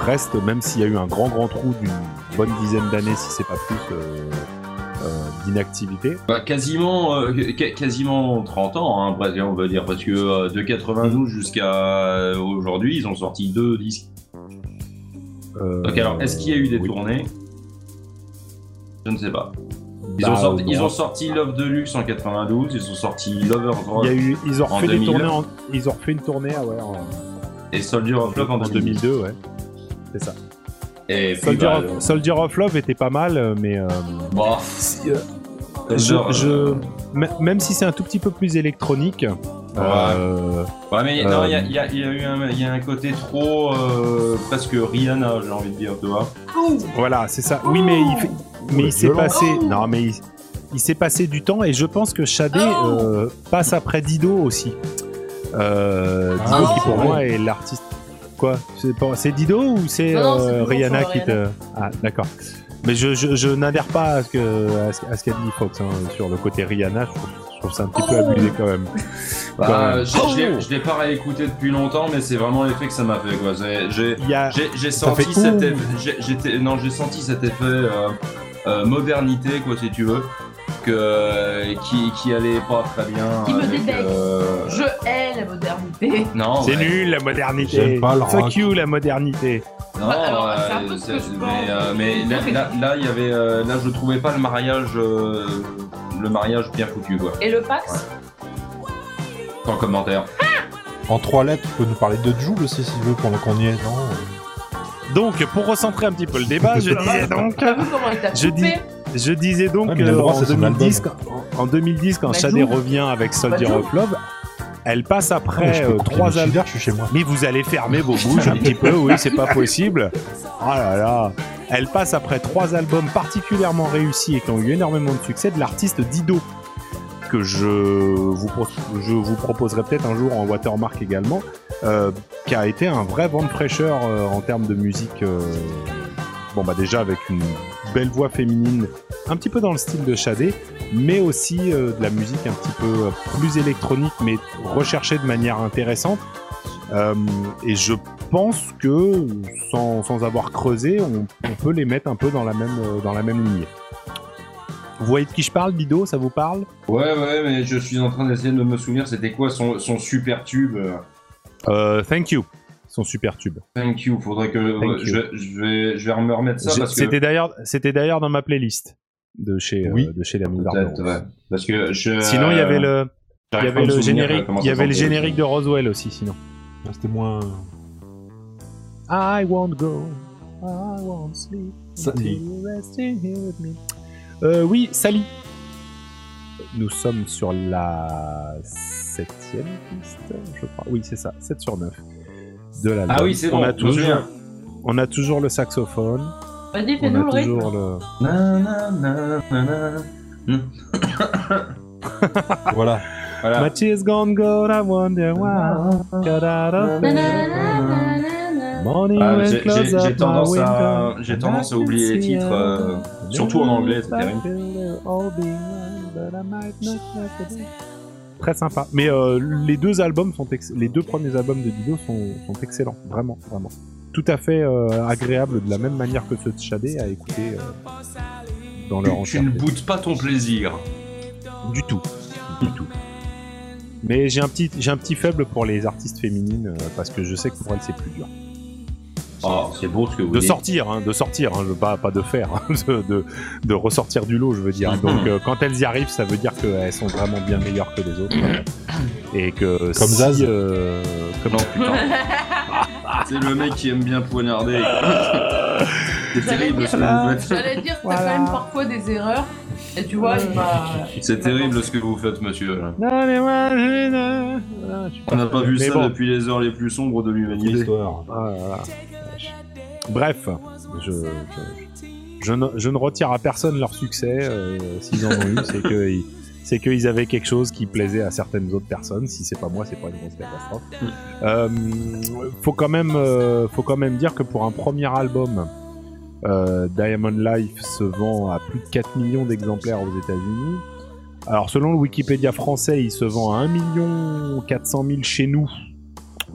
reste, même s'il y a eu un grand grand trou d'une bonne dizaine d'années, si c'est pas plus, d'inactivité. Bah, quasiment, euh, quasiment 30 ans, hein, on va dire, parce que de 92 jusqu'à aujourd'hui, ils ont sorti deux disques. Donc alors, est-ce qu'il y a eu des tournées? Je ne sais pas. Ils, ont bah, ils, ont sorti, Love Deluxe en 92, ils ont sorti Lover Il y a eu, ils ont refait des tournées ils ont refait une tournée, ah ouais, Et Soldier of Love en, en 2002, ouais. C'est ça. Soldier, of, Love était pas mal, euh, mais. Euh, bah, euh, je, même si c'est un tout petit peu plus électronique. Ouais. mais il y, a, eu un, y a un côté trop presque Rihanna, j'ai envie de dire, tu vois. Voilà, c'est ça. Oui, mais il, mais il s'est passé. Non, mais il, s'est passé du temps et je pense que Shadé oh. passe après Dido aussi. Dido qui pour ah. moi est l'artiste c'est Dido ou c'est euh, Rihanna qui te. Ah, d'accord. Mais je, je, n'adhère pas à ce qu'a ce, dit Fox hein, sur le côté Rihanna. Je trouve, ça un petit peu oh abusé quand même. Bah, je oh l'ai pas réécouté depuis longtemps, mais c'est vraiment l'effet que ça m'a fait. J'ai senti cet effet. Non, j'ai senti cet effet euh, euh, modernité, quoi, si tu veux que, qui, qui allait pas très bien. Qui me euh... Je hais la modernité. Non. C'est nul la modernité. Pas le Fuck you la modernité. Non, bah, euh, mais, euh, mais là, là, il y avait, euh, là, je trouvais pas le mariage, euh, le mariage bien foutu quoi. Et le Pax Sans commentaire. en trois lettres, tu peux nous parler de Joule aussi si tu veux pendant qu'on y est, non? Donc, pour recentrer un petit peu le débat, je disais donc. Je dis, je disais donc en, 2010, en, 2010, quand Shadé revient avec Soldier of Love, elle passe après euh, trois albums. Je suis chez moi. Mais vous allez fermer vos bouches un petit peu, oui, c'est pas possible. Oh là là. Elle passe après trois albums particulièrement réussis et qui ont eu énormément de succès de l'artiste Dido que je vous, je vous proposerai peut-être un jour en watermark également, euh, qui a été un vrai vent de fraîcheur euh, en termes de musique. Bon bah déjà avec une belle voix féminine, un petit peu dans le style de Shadé, mais aussi euh, de la musique un petit peu euh, plus électronique, mais recherchée de manière intéressante. Euh, et je pense que, sans, sans avoir creusé, on, peut les mettre un peu dans la même, dans la même lignée. Vous voyez de qui je parle, Bido Ça vous parle? Ouais, ouais, mais je suis en train d'essayer de me souvenir, c'était quoi son, son super tube? Thank you son super tube. Thank you. Faudrait que je, vais, je vais me remettre ça parce que c'était d'ailleurs c'était d'ailleurs dans ma playlist de chez oui, euh, de chez l'ami ouais. Parce que je, sinon il y avait le il y avait le générique il y avait le générique de Roswell aussi sinon. Ah, c'était moins. I won't go. I won't sleep. Sally. Euh, oui, Sally. Nous sommes sur la septième piste, je crois. Oui, c'est ça, 7 sur 9 de l'album. Ah oui, c'est bon. On a toujours, on a toujours le saxophone. Vas-y, fais-nous le toujours le. voilà. voilà. My tears gone gold, I wonder why. Got out of ah, J'ai tendance, à, j'ai tendance à oublier les titres, euh, surtout en anglais, c'est terrible. Très sympa. Mais euh, les deux albums sont les deux premiers albums de Dido sont, sont excellents, vraiment, vraiment. tout à fait agréables de la même manière que ceux de Shadé à écouter dans leur Tu ne boutes pas ton plaisir. Du tout. Du tout. Mais j'ai un petit, j'ai un petit faible pour les artistes féminines parce que je sais que pour elles c'est plus dur. Oh, c'est beau ce que vous de sortir, hein, de sortir, hein, pas, pas de faire, hein, de, de, ressortir du lot, je veux dire. Donc euh, quand elles y arrivent, ça veut dire qu'elles sont vraiment bien meilleures que les autres. et que comme si, Zaz. Euh, comme c'est le mec qui aime bien poignarder. c'est terrible ce que vous faites. J'allais dire que t'as quand même parfois des erreurs. Et tu vois, il m'a. C'est terrible ce que vous faites, monsieur. Non, mais moi, On n'a pas vu ça depuis les heures les plus sombres de l'humanité. Bref, je, je, ne, je, ne, retire à personne leur succès, euh, s'ils en ont eu, c'est que c'est qu'ils avaient quelque chose qui plaisait à certaines autres personnes. Si c'est pas moi, c'est pas une grosse catastrophe. Mm. Euh, faut quand même, euh, faut quand même dire que pour un premier album, euh, Diamond Life se vend à plus de 4 millions d'exemplaires aux États-Unis. Alors selon le Wikipédia français, il se vend à 1 million 400 000 chez nous.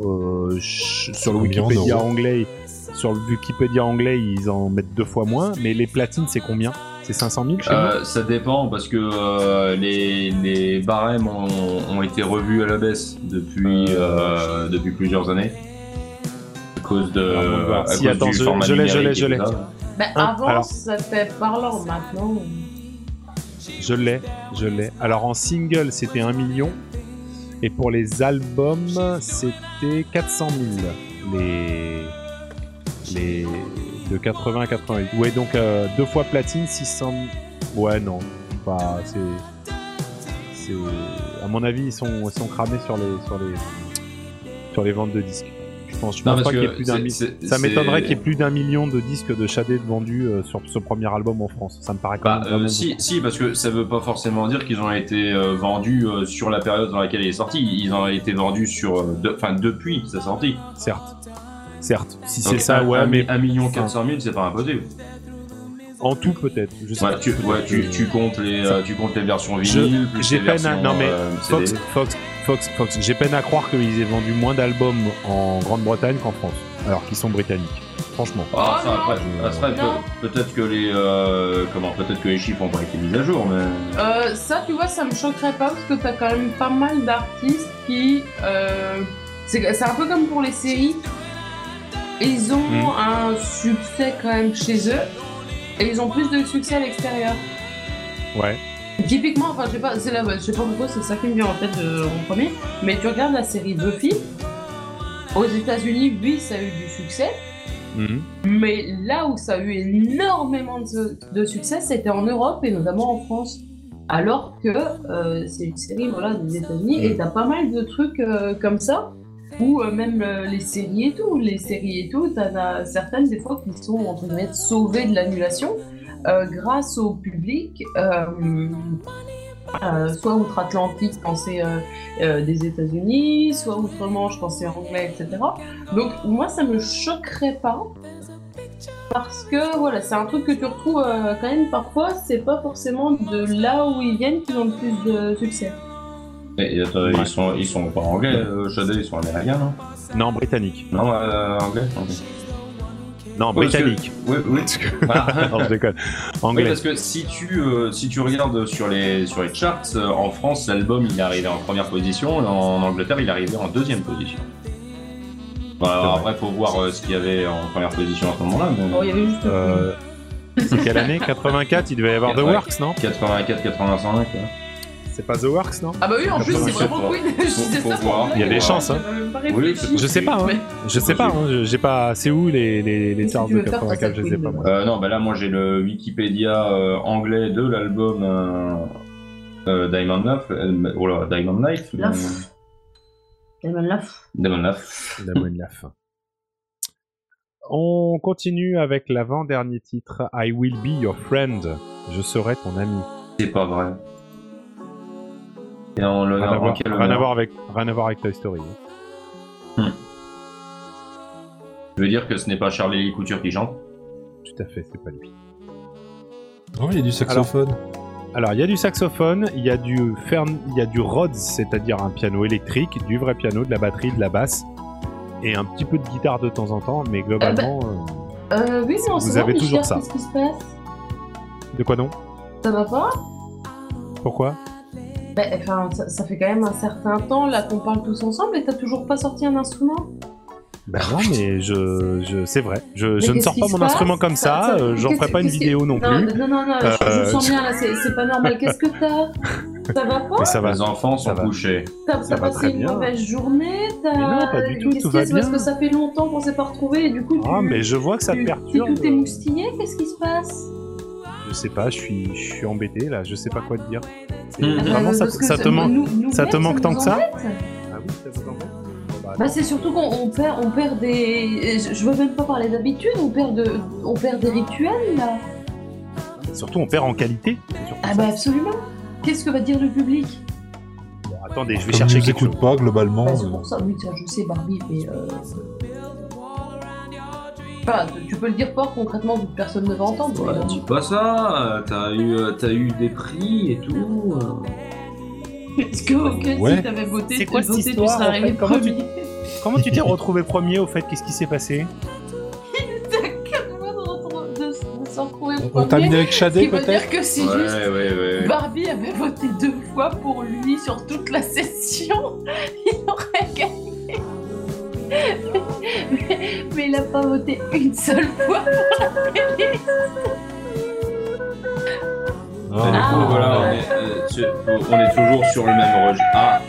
Euh, sur le Wikipédia anglais, sur le Wikipédia anglais, ils en mettent deux fois moins. Mais les platines, c'est combien? C'est 500 000 chez euh, Ça dépend parce que euh, les, les, barèmes ont, été revus à la baisse depuis, euh, depuis plusieurs années. À cause de. Ah, si, attends, je, je l'ai, je l'ai, je l'ai. Bah, avant, ça fait parlant maintenant. Je l'ai, je l'ai. Alors en single, c'était 1 million. Et pour les albums, c'était 400 000. Les les de 80 à 88. Ouais, donc euh, deux fois platine, 600. Ouais, non, pas. C'est, c'est. À mon avis, ils sont, ils sont cramés sur les, sur les, sur les ventes de disques. Je pense, je pense pas qu'il y ait plus d'un Ça m'étonnerait qu'il y ait plus d'un million de disques de Shaded vendus euh, sur ce premier album en France. Ça me paraît quand bah, même. Euh, si, si, parce que ça veut pas forcément dire qu'ils ont été vendus sur la période dans laquelle il est sorti. Ils ont été vendus sur, enfin, depuis sa sortie. Certes. Certes, si c'est ça, ouais, mais 1 million 400 000, c'est pas impossible. En tout peut-être. Je sais ouais, tu, ouais, tu, tu, comptes les, euh, tu comptes les versions vinyle, J'ai peine à... Non mais euh, Fox, Fox, Fox, Fox, j'ai peine à croire qu'ils aient vendu moins d'albums en Grande-Bretagne qu'en France, alors qu'ils sont britanniques. Franchement. Ah, ça, après, ça serait peut-être que les euh, comment peut-être que les chiffres ont pas été mis à jour, mais. Euh, ça, tu vois, ça me choquerait pas parce que t'as quand même pas mal d'artistes qui. Euh, c'est un peu comme pour les séries ils ont hmm. un succès quand même chez eux et ils ont plus de succès à l'extérieur. Ouais. Typiquement, enfin, je sais pas, c'est là, je sais pas pourquoi c'est ça qui me vient en tête euh, en premier, mais tu regardes la série Buffy. Aux États-Unis, oui, ça a eu du succès. Hmm. Mais là où ça a eu énormément de, succès, c'était en Europe et notamment en France. Alors que euh, c'est une série voilà, des États-Unis et hmm. t'as pas mal de trucs euh, comme ça ou euh, même euh, les séries et tout. Les séries et tout, t'en as certaines des fois qui sont entre guillemets sauvées de l'annulation euh, grâce au public. soit outre-Atlantique quand c'est des États-Unis, soit outre-Manche quand c'est anglais, etc. Donc moi ça me choquerait pas parce que voilà c'est un truc que tu retrouves quand même parfois c'est pas forcément de là où ils viennent qui ont le plus de succès. Ils, sont, ils sont pas anglais, euh, ils sont américains, non? Non, britanniques. Non, euh, anglais, Non, britannique. Oui, oui. non, je déconne. Anglais. Oui, parce que si tu, euh, si tu regardes sur les, sur les charts, euh, en France, l'album il est arrivé en première position, en Angleterre, il est arrivé en deuxième position. alors après, faut voir ce qu'il y avait en première position à ce moment-là. Mais... Oh, il y avait juste. C'est quelle année? 84 Il devait y avoir The Works, non? 84, 85, ouais. C'est pas The Works, non Ah bah oui, en plus, c'est vraiment cool. Il y a des chances, hein. je sais pas, hein. Je sais pas, hein. J'ai pas. C'est où les, les, les charts de 84 Je sais pas, moi. Euh, non, bah là, moi, j'ai le Wikipédia euh, anglais de l'album euh, Diamond Love. Oh là, Diamond Life. Diamond Love. Diamond Love. Diamond Love. On continue avec l'avant-dernier titre, I Will Be Your Friend. Je serai ton ami. C'est pas vrai. Et rien, à voir, rien, à voir avec, rien à voir avec Toy Story. Hmm. Je veux dire que ce n'est pas Charlie Couture qui chante Tout à fait, c'est pas lui. Oh, il y a du saxophone. Alors, il y a du saxophone, il y a du Fern... il y a du Rhodes, c'est-à-dire un piano électrique, du vrai piano, de la batterie, de la basse. et un petit peu de guitare de temps en temps, mais globalement. Euh, euh oui, non, vous avez toujours ça. Qu'est-ce qui se passe De quoi non Ça va pas? Pourquoi? Bah, enfin, ça, ça, fait quand même un certain temps là qu'on parle tous ensemble et t'as toujours pas sorti un instrument? Ben non, mais je, je c'est vrai. Je, je ne sors pas mon instrument comme ça. Euh, j'en ferai pas une vidéo non, plus. Non, non, non, je, euh, sens bien là. C'est pas normal. Qu'est-ce que t'as? Ça va pas? Ça va. Les enfants sont couchés. T'as passé une mauvaise journée? Non, pas du tout. Tout va bien. Parce que ça fait longtemps qu'on s'est pas retrouvés et du coup. Ah, mais je vois que ça te perturbe. Tout est moustillé? Qu'est-ce qui se passe? Je sais pas, je suis, je suis embêté là, je sais pas quoi te dire. Mmh. Vraiment, ça, ça, te, manque, ça te manque tant que ça? Ah oui, ça vous embête? Bah, c'est surtout qu'on perd, on perd des. Je veux même pas parler d'habitude, on perd de, on perd des rituels là. Surtout, on perd en qualité. Ah bah absolument. Qu'est-ce que va dire le public? Bon, Attendez, je vais chercher quelque chose. pas globalement. Bah, c'est euh. pour ça, oui, je sais, Barbie, mais. Euh... Enfin, tu peux le dire fort concrètement, vu que personne ne va entendre. Ouais, dis pas ça. T'as eu, euh, as eu des prix et tout. Est-ce que ouais. si t'avais voté, c'est quoi cette histoire, tu serais arrivé premier? Comment tu t'es retrouvé premier au fait? Qu'est-ce qui s'est passé? On t'a mis avec Shadé peut-être? dire que c'est ouais, juste ouais, ouais. Barbie avait voté deux fois pour lui sur toute la session. Il aurait gagné. Mais, il a pas voté une seule fois pour la playlist. Ah, voilà, on est, euh, on est, toujours sur le même registre. Ah.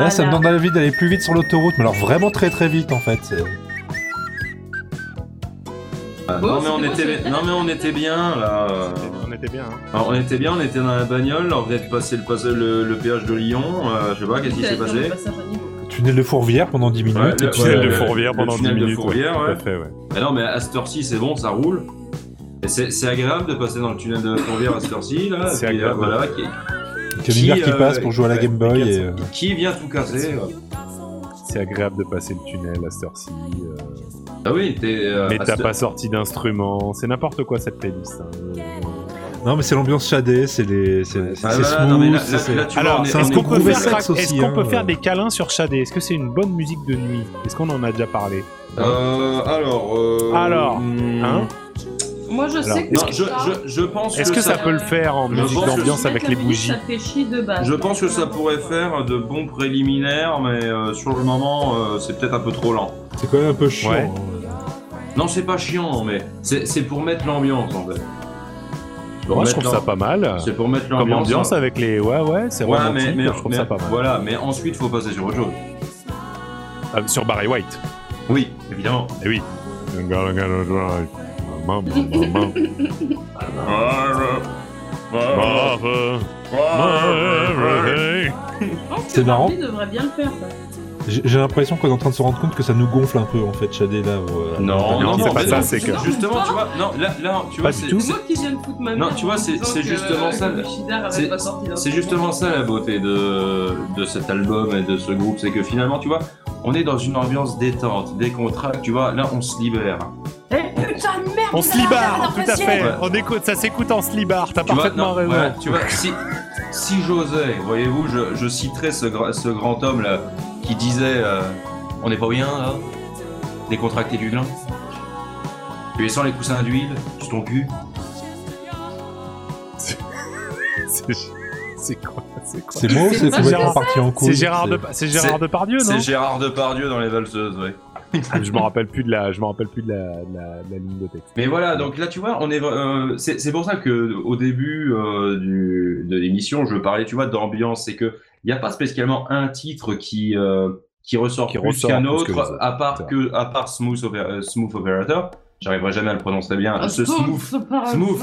Là, ça me donne envie d'aller plus vite sur l'autoroute, mais alors vraiment très très vite en fait. Ah, non, mais on était, non mais on était bien là. On était bien. Hein. Alors, on était bien, on était dans la bagnole, on venait de passer le, le, péage de Lyon. Euh, je sais pas, qu'est-ce qui s'est passé Tunnel de Fourvière pendant 10 minutes. Ouais, le, tunnel de Fourvière pendant 10 minutes. De Fourvière, ouais. Fait, ouais. Mais non, mais à cette heure-ci, c'est bon, ça roule. Et c'est agréable de passer dans le tunnel de Fourvière à cette heure-ci. C'est agréable. voilà, qui, qui, qui euh, passe pour jouer à la Game Boy. Et, euh, Qui vient tout casser C'est agréable de passer le tunnel à cette heure-ci. Euh... Ah oui, t'es. Euh, mais t'as pas sorti d'instrument. C'est n'importe quoi cette playlist. Hein. Non, mais c'est l'ambiance shadé, c'est les, c'est ah, smooth. Alors, est-ce qu'on peut, faire, est qu'on peut faire des câlins sur shadé? Est-ce que c'est une bonne musique de nuit? Est-ce qu'on en a déjà parlé? Euh, Alors. Euh, alors, hmm. hein? Moi, je sais que. Non, je, je, je, pense Est-ce que, ça, peut le faire en musique d'ambiance avec les bougies? ça fait chier de base. Je pense que ça pourrait faire de bons préliminaires, mais euh, sur le moment, euh, c'est peut-être un peu trop lent. C'est quand même un peu chiant. Ouais. Non, c'est pas chiant, mais c'est pour mettre l'ambiance en fait. Moi, je trouve ça pas mal. C'est pour mettre l'ambiance. Comme ambiance avec les. Ouais, ouais, c'est ouais, mais, mais, je trouve ça pas mal. Voilà, mais ensuite, faut passer sur autre chose. Ah, sur Barry White. Oui, évidemment. Et oui. C'est marrant. devrait bien le faire, ça. J'ai l'impression qu'on est en train de se rendre compte que ça nous gonfle un peu en fait, Shadé là. Euh, non, non, c'est pas ça, c'est que. Justement, tu vois, non, là, là tu vois, c'est. moi qui viens de foutre ma Non, tu vois, c'est justement ça. C'est justement ça la beauté de, de cet album et de ce groupe, c'est que finalement, tu vois, on est dans une ambiance détente, décontracte, tu vois, là on se libère. Eh putain de merde On se libère, tout à fait. On écoute, ça s'écoute en slibard, t'as parfaitement raison. tu vois, si, si j'osais, voyez-vous, je, je citerais ce, ce grand homme là qui disait euh, On n'est pas bien là. Décontracté du gland Tu es les coussins d'huile sur ton cul. C'est quoi C'est quoi C'est moi ou c'est complètement parti en couille. C'est Gérard, de... Gérard Depardieu, non? C'est Gérard Depardieu dans Les Valseuses, ouais. Ah, je me rappelle plus de la, je me rappelle plus de la, la, ligne de texte. Mais voilà, donc là tu vois, on est, euh, c'est pour ça que au début euh, du, de l'émission, je parlais, tu vois, d'ambiance, c'est que il n'y a pas spécialement un titre qui, euh, qui ressort qui plus qu'un autre, à part, que, à part Smooth, euh, Smooth Operator. J'arriverai jamais à le prononcer bien. Ah, ce smooth, smooth,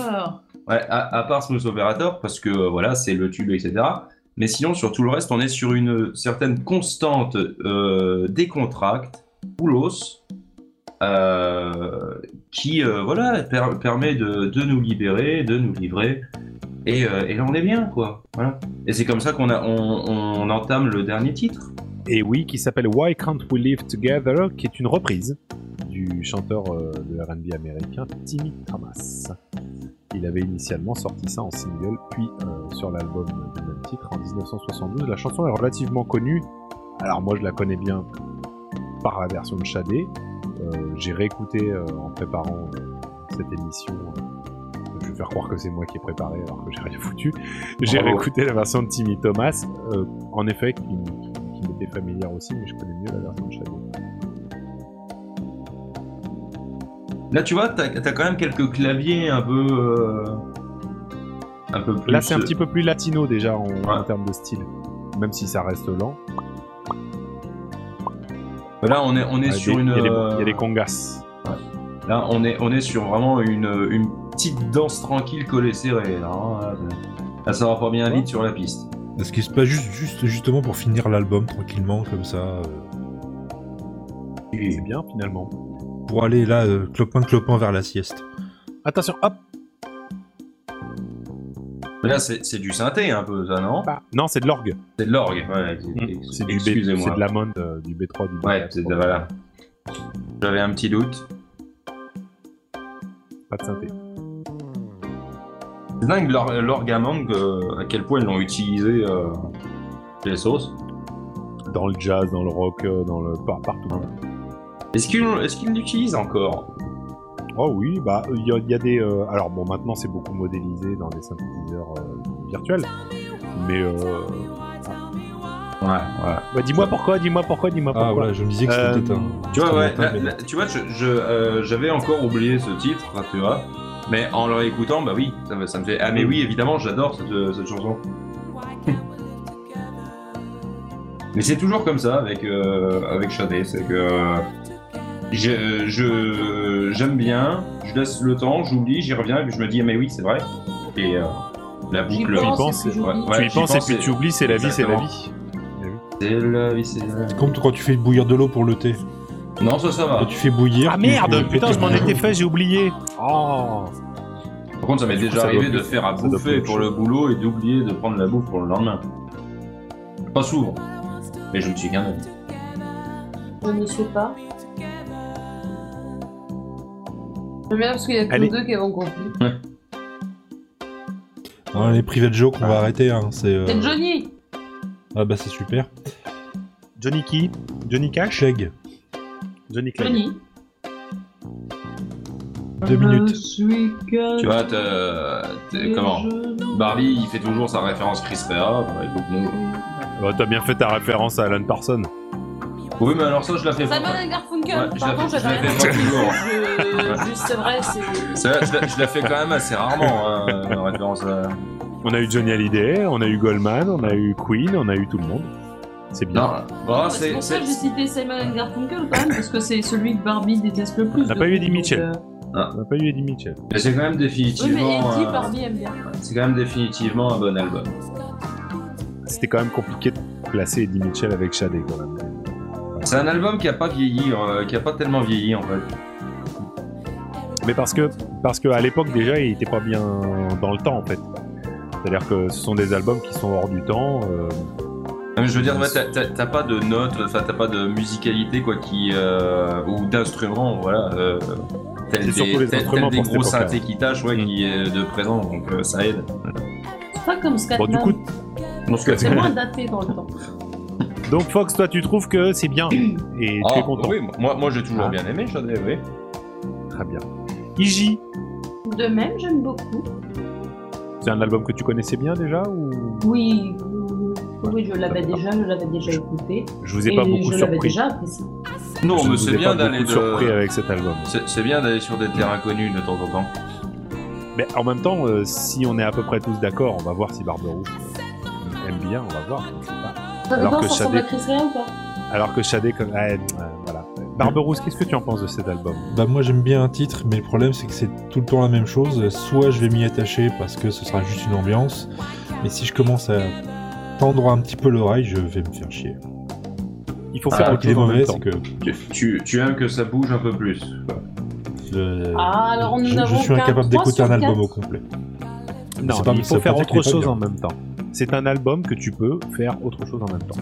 Ouais, à, part Smooth Operator, parce que voilà, c'est le tube, etc. Mais sinon, sur tout le reste, on est sur une certaine constante euh, décontracte, boulos, euh, qui euh, voilà, permet de, de, nous libérer, de nous livrer euh, et, là, on est bien, quoi. Voilà. Et c'est comme ça qu'on on, entame le dernier titre. Et oui, qui s'appelle Why Can't We Live Together, qui est une reprise du chanteur de R&B américain Timmy Thomas. Il avait initialement sorti ça en single, puis sur l'album du même titre en 1972. La chanson est relativement connue. Alors moi je la connais bien par la version de Shadé. J'ai réécouté en préparant cette émission je vais faire croire que c'est moi qui ai préparé alors que j'ai rien foutu. J'ai réécouté la version de Timmy Thomas, euh, en effet, qui, m'était familière aussi, mais je connais mieux la version de Shadow. Là, tu vois, t'as as quand même quelques claviers un peu. Euh, un peu plus. Là, c'est un petit peu plus latino déjà en, termes de style, même si ça reste lent. Là, on est, on est sur une. Il y, a des, congas. Là, on est, on est sur vraiment une, une petite danse tranquille collée serrée. Là, là, ça va pas bien vite sur la piste. Est-ce qu'il se passe juste, juste justement pour finir l'album tranquillement comme ça euh C'est bien finalement. Pour aller là, euh, clopin clopin vers la sieste. Attention, hop Là, c'est du synthé un peu, ça, non bah, Non, c'est de l'orgue. C'est de l'orgue, ouais. Mmh. C'est du, de la monde, euh, du B3, du B3. Ouais, c'est de, voilà. J'avais un petit doute. Pas de synthé. C'est dingue l'orgamang, à quel point ils l'ont utilisé euh, les sauces. Dans le jazz, dans le rock, euh, dans le partout. Est-ce qu'ils l'utilisent encore? Oh oui, bah il y, a des. Euh, alors bon, maintenant c'est beaucoup modélisé dans des synthétiseurs virtuels, mais. Ouais, ouais. Bah, dis-moi pourquoi, dis-moi pourquoi, dis-moi pourquoi. Ah voilà, je me disais que c'était un. Tu vois, ouais, tu vois, j'avais encore oublié ce titre, tu vois. Mais en le réécoutant, bah oui, ça me, ça me fait. Ah, mais oui, évidemment, j'adore cette, euh, cette, chanson. mais c'est toujours comme ça avec, euh, avec Shadé, c'est que. Euh, je, j'aime bien, je laisse le temps, j'oublie, j'y reviens, et puis je me dis, ah, mais oui, c'est vrai. Et euh, la boucle. Tu y penses, et, tu y penses et puis tu oublies, c'est la vie, c'est la vie. C'est la vie, c'est la vie. Comme quand tu fais bouillir de l'eau pour le thé. Non, ça, ça va. tu fais bouillir. Ah merde, putain, je m'en étais fait, j'ai oublié. Oh. Par contre, ça m'est déjà arrivé de faire à bouffer pour le boulot et d'oublier de prendre la bouffe pour le lendemain. Pas souvent, mais je me suis gagné. Je ne sais pas. J'aime bien parce qu'il y a que deux qui vont compris. Ouais. Non, les private jokes, on va arrêter. Hein. C'est Johnny Ah bah c'est super. Johnny qui? Johnny Cash? Shag. Johnny Clegg. Johnny. Deux minutes. Tu vois, comment? Barbie, il fait toujours sa référence Chris Rea. Bah, T'as bien fait ta référence à Alan Parsons. Oui, mais alors ça, je la fais pas. Simon Garfunkel, ouais, pardon, j'avais rien toujours. Juste, c'est vrai, c'est. Je la fais quand même assez rarement, hein, la référence à. On a eu Johnny Hallyday, on a eu Goldman, on a eu Queen, on a eu tout le monde. C'est bien. Bah, c'est pour ça que j'ai cité Simon Garfunkel quand même, parce que c'est celui que Barbie déteste le plus. On n'a pas eu Eddie Mitchell. Euh, ah. On n'a pas eu Eddie Mitchell. Mais c'est quand même définitivement. Oui, mais Eddie, Barbie aime bien. C'est quand même définitivement un bon album. C'était quand même compliqué de placer Eddie Mitchell avec Shadé quand même. C'est un album qui a pas vieilli, euh, qui a pas tellement vieilli en fait. Mais parce que parce qu'à l'époque déjà il était pas bien dans le temps en fait. C'est-à-dire que ce sont des albums qui sont hors du temps. Euh, je veux dire, t'as pas de notes, enfin t'as pas de musicalité quoi qui euh, ou d'instruments, voilà. Euh, tel des, surtout les instruments des gros synthés qui tâchent, ouais, qui est de présent, donc euh, ça aide. C'est pas comme Scatman. Bon, du coup, c'est moins daté dans le temps. Donc Fox, toi tu trouves que c'est bien et tu es ah, content. Oui, moi, moi j'ai toujours ah. bien aimé, j'en ai, oui. Très bien. Iji. De même, j'aime beaucoup. C'est un album que tu connaissais bien déjà ou? Oui, oui, je l'avais déjà, je l'avais déjà écouté. Je vous ai pas beaucoup je surpris. déjà apprécié. Non, mais c'est bien d'aller de... surpris avec cet album. C'est bien d'aller sur des terrains connus de temps en temps. Mais en même temps, euh, si on est à peu près tous d'accord, on va voir si Barberousse aime bien, on va voir. Alors que Shadé... ou pas Alors que Shadé, comme... voilà. Barberousse, qu'est-ce que tu en penses de cet album? Bah moi j'aime bien un titre, mais le problème c'est que c'est tout le temps la même chose. Soit je vais m'y attacher parce que ce sera juste une ambiance, mais si je commence à tendre un petit peu l'oreille, je vais me faire chier. Il faut faire ah, autre mauvais, que tu, tu, aimes que ça bouge un peu plus. ah, alors on je, je suis incapable d'écouter un album au complet. Non, il faut faire autre chose en même temps. C'est un album que tu peux faire autre chose en même temps.